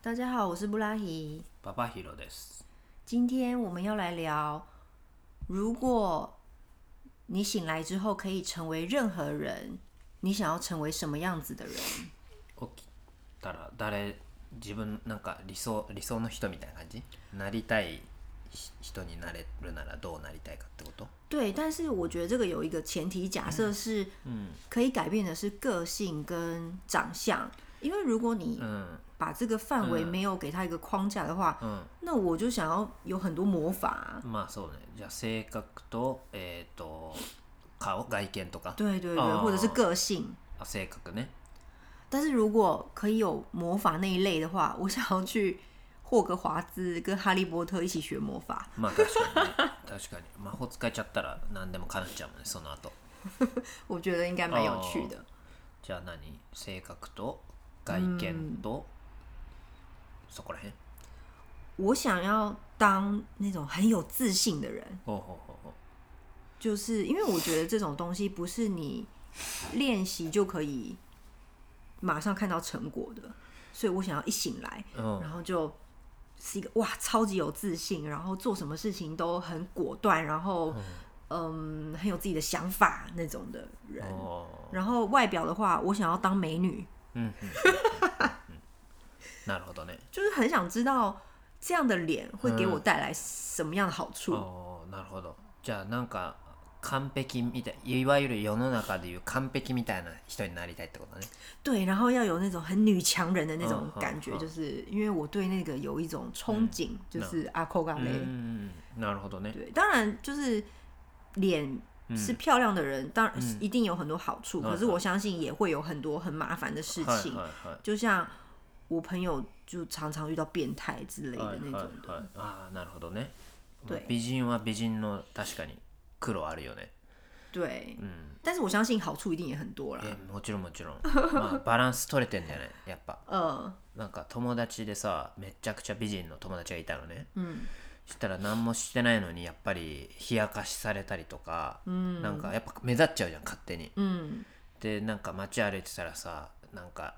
大家好，我是布拉希。ババヒロです。今天我们要来聊，如果你醒来之后可以成为任何人，你想要成为什么样子的人？起きたら誰自分なんか理想理想の人みたいな感じなりたいひ人になれるならどうなりたいかってこと对，但是我觉得这个有一个前提假设是，嗯可以改变的是个性跟长相。 因为如果你うん把这个范围没有给他一个框架的话，うん那我就想要有很多魔法啊、まあそうねじゃあ性格とえっ、と顔外見とか对对对，哦或者是个性。あ性格ね但是如果可以有魔法那一类的话，我想要去霍格华兹跟哈利波特一起学魔法。まあ確かに、ね、確かに魔法使えちゃったら何でも叶っちゃうもんねその後我觉得应该蛮有趣的。じゃあ何性格と 外見と、そこらへん我想要当那种很有自信的人，ほうほうほうほ就是因为我觉得这种东西不是你练习就可以马上看到成果的，所以我想要一醒来，ううん然后就是一个哇超级有自信，然后做什么事情都很果断，然后嗯很有自己的想法那种的人。お然后外表的话，我想要当美女， ーうんうんうんうんなるほどね就是很想知道这样的脸会给我带来什么样的好处。おーなるほどじゃあなんか完璧みたいいわゆる世の中でいう完璧みたいな人になりたいってことね对，然后要有那种很女强人的那种嗯嗯感觉，嗯就是因为我对那个有一种憧憬，就是阿扣嘎う雷。んなるほどね对，当然就是脸 是漂亮的人，当然嗯一定有很多好处，嗯可是我相信也会有很多很麻烦的事情，はいはいはい就像我朋友就常常遇到变态之类はい的那はい种的。はいああなるほどね对美人は美人の確かに苦労あるよね对，うん但是我相信好处一定也很多啦。えもちろんもちろんまあバランス取れてんじゃないやっぱ呃，なんか友達でさめちゃくちゃ美人の友達がいたのね嗯そ したら何もしてないのにやっぱり冷やかしされたりとか、嗯なんかやっぱ目立っちゃうじゃん勝手に。嗯でなんか街歩いてたらさなんか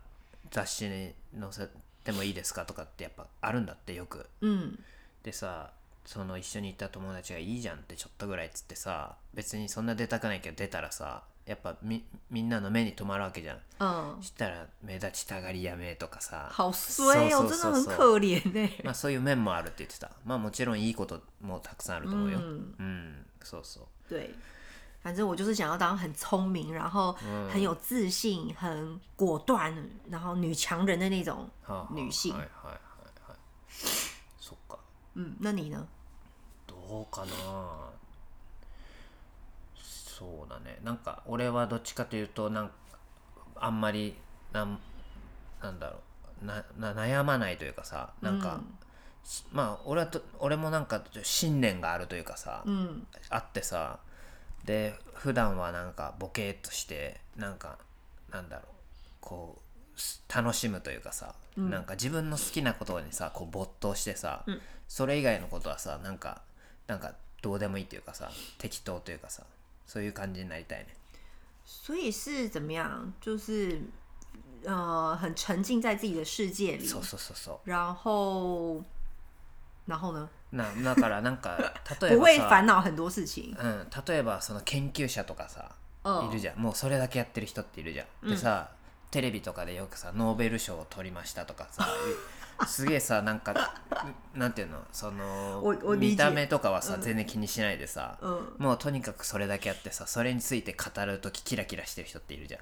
雑誌に載せてもいいですかとかってやっぱあるんだってよく。嗯でさその一緒にいた友達がいいじゃんってちょっとぐらいっつってさ別にそんな出たくないけど出たらさやっぱみみんなの目に留まるわけじゃん。嗯，そしたら目立ちたがりやめとかさ。好衰哦，真的很可怜呢。まあそういう面もあるって言ってた。まあもちろんいいこともたくさんあると思うよ。嗯うん、そうそう。对，反正我就是想要当很聪明，然后很有自信、很果断，然后女强人的那种はあはあ女性はい。はいはいはい。そっか。嗯，那你呢？どうかな？そうだね。なんか俺はどっちかというとなんかあんまりなんなんだろう。なな悩まないというかさなんか、しまあ俺はと俺もなんか信念があるというかさ、嗯あってさで普段はなんかボケーっとしてなんかなんだろう。こうす楽しむというかさ、なんか自分の好きなことにさこう没頭してさ、それ以外のことはさなんかなんかどうでもいいというかさ適当というかさそういう感じになりたいね所以是怎么样？就是呃，很沉浸在自己的世界里，そうそうそうそう然后，然后呢，なだからなんか例え不会さ烦恼很多事情。うん、例えばその研究者とかさ、うんいるじゃんもうそれだけやってる人っているじゃん、でさテレビとかでよくさノーベル賞を取りましたとかさすげえさなんかなんていうのその見た目とかはさ、全然気にしないでさ、嗯もうとにかくそれだけやってさそれについて語るときキラキラしてる人っているじゃん、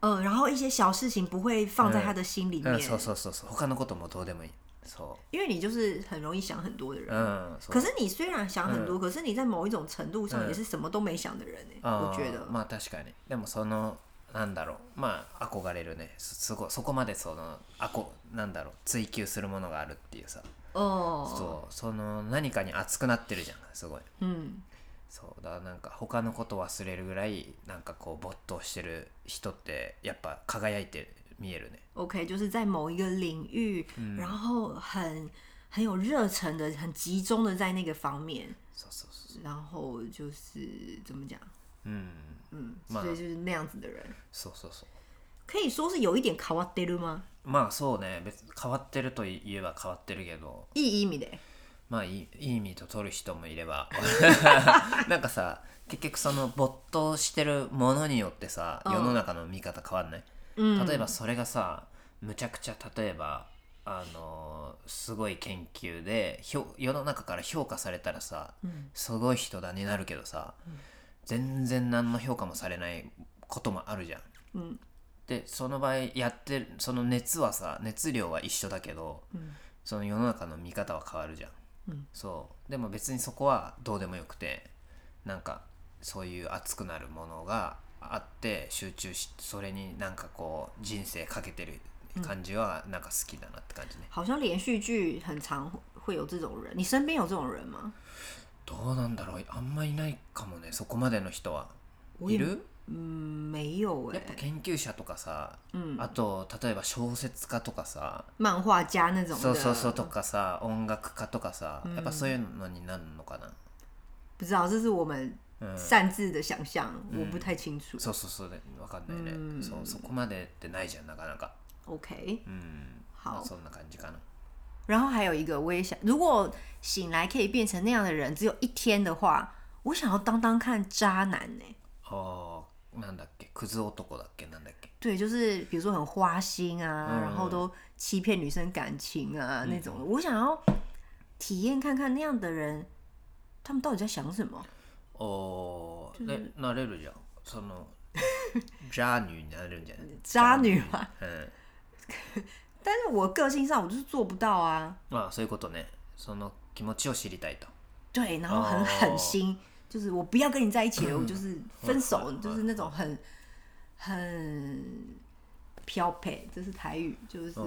嗯，然后一些小事情不会放在他的心里面，うん、そうそうそうそう。他のこともどうでもいい。そ因为你就是很容易想很多的人。ううんそう。可是你虽然想很多，可是你在某一种程度上也是什么都没想的人呢、あー我觉得。まあ確かに。でもそのなんだろう。まあ憧れるね。すすごいそこまでそのあこなんだろう。追求するものがあるっていうさ。哦，そう。その何かに熱くなってるじゃん。すごい。嗯，そう。だなんか他のこと忘れるぐらいなんかこう没頭してる人ってやっぱ輝いて見えるね。OK，就是在某一个领域，然后很很有热忱的、很集中的在那个方面，そうそうそう。然后就是怎么讲，うん嗯，嘛所以就是那样子的人。そうそうそう。可以说是有一点変わってる吗？まあそうね。別に変わってると言えば変わってるけど。いい意味で。まあいいいい意味と取る人もいれば。なんかさ結局その没頭してるものによってさうん。世の中の見方変わんない、嗯例えばそれがさむちゃくちゃ例えばあのすごい研究でひょ世の中から評価されたらさ、すごい人だになるけどさ、全然何の評価もされないこともあるじゃん。嗯でその場合やってるその熱はさ熱量は一緒だけど、その世の中の見方は変わるじゃん。うんそうでも別にそこはどうでもよくてなんかそういう熱くなるものがあって集中しそれになんかこう人生かけてる感じはなんか好きだなって感じね、好像连续剧很常会有这种人，你身边有这种人吗？どうなんだろう。あんまいないかもねそこまでの人は。いる？嗯，没有哎、やっぱ研究者とかさ、うん。あと例えば小説家とかさ漫画家那种的。そうそうそうとかさ音楽家とかさ、やっぱそういうのになるのかな。不知道，这是我们嗯擅自的想象，我不太清楚。そうそうそうでわかんないね、うん。そうそこまでってないじゃんなかなか。OK，うん。好。まあ、そんな感じかな。然后还有一个，我也想，如果醒来可以变成那样的人，只有一天的话，我想要当当看渣男呢。哦，なんだっけ？クズ男だっけ？なんだっけ？对，就是比如说很花心啊，然后都欺骗女生感情啊那种的。我想要体验看看那样的人，他们到底在想什么。哦，那那这种叫什么？渣女？那这种叫渣女嘛？嗯。但是我个性上我就是做不到啊。啊，所そういうことね。その気持ちを知りたいと对，然后很哦狠心，就是我不要跟你在一起了，我就是分手，嗯就是那种很很飘配，这是台语，就是、哦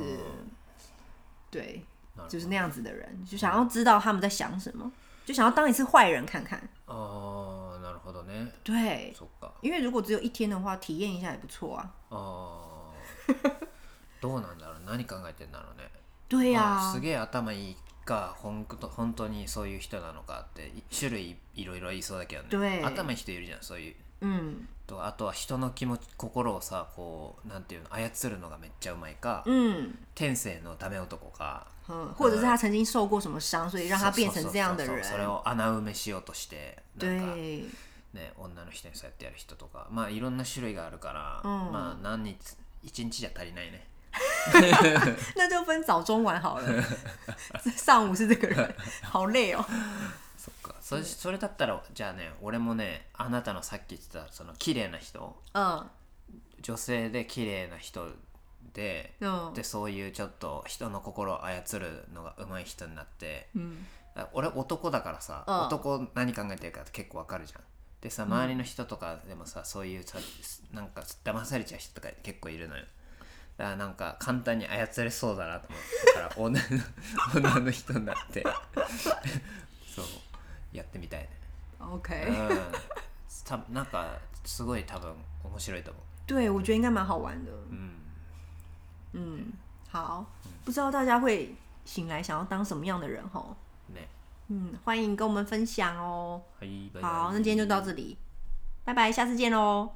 对，なるほど就是那样子的人，就想要知道他们在想什么，就想要当一次坏人看看。ああなるほどね对，そっか因为如果只有一天的话，体验一下也不错啊。あーどうなんだろう何考えてんだろうね对呀、まあすげえ頭いい かほんと本当にそういう人なのかってい種類いろいろいそうだけどね。对頭いい人いるじゃんそういう。嗯とあとは人の気持ち心をさこうなんていうの操るのがめっちゃうまいか、嗯天性のダメ男か。嗯，或者是他曾经受过什么伤，所以让他变成这样的人。それを穴埋めしようとしてなんか对，ね女の人にそうやってやる人とか。まあいろんな種類があるから、うん。まあ何日一日じゃ足りないね 那就分早中晚好了。上午是这个人，好累哦。そっか。それそれだったらじゃあね俺もねあなたのさっき言ってたその綺麗な人。嗯女性で綺麗な人で、嗯でそういうちょっと人の心を操るのが上手い人になって、嗯あ俺男だからさ、うん。男何考えてるかって結構わかるじゃん。でさ周りの人とかでもさ、そういうさなんか騙されちゃう人とか結構いるのよだからなんか簡単に操れそうだなと思ってから女の女の人になって。そう。やってみたいね，OK，うん。たなんかすごい多分面白いと思う。对我觉得应该蛮好玩的。うん。嗯，好，不知道大家会醒来想要当什么样的人吼？ね。嗯，欢迎跟我们分享哦。好，那今天就到这里，拜拜，下次见喽。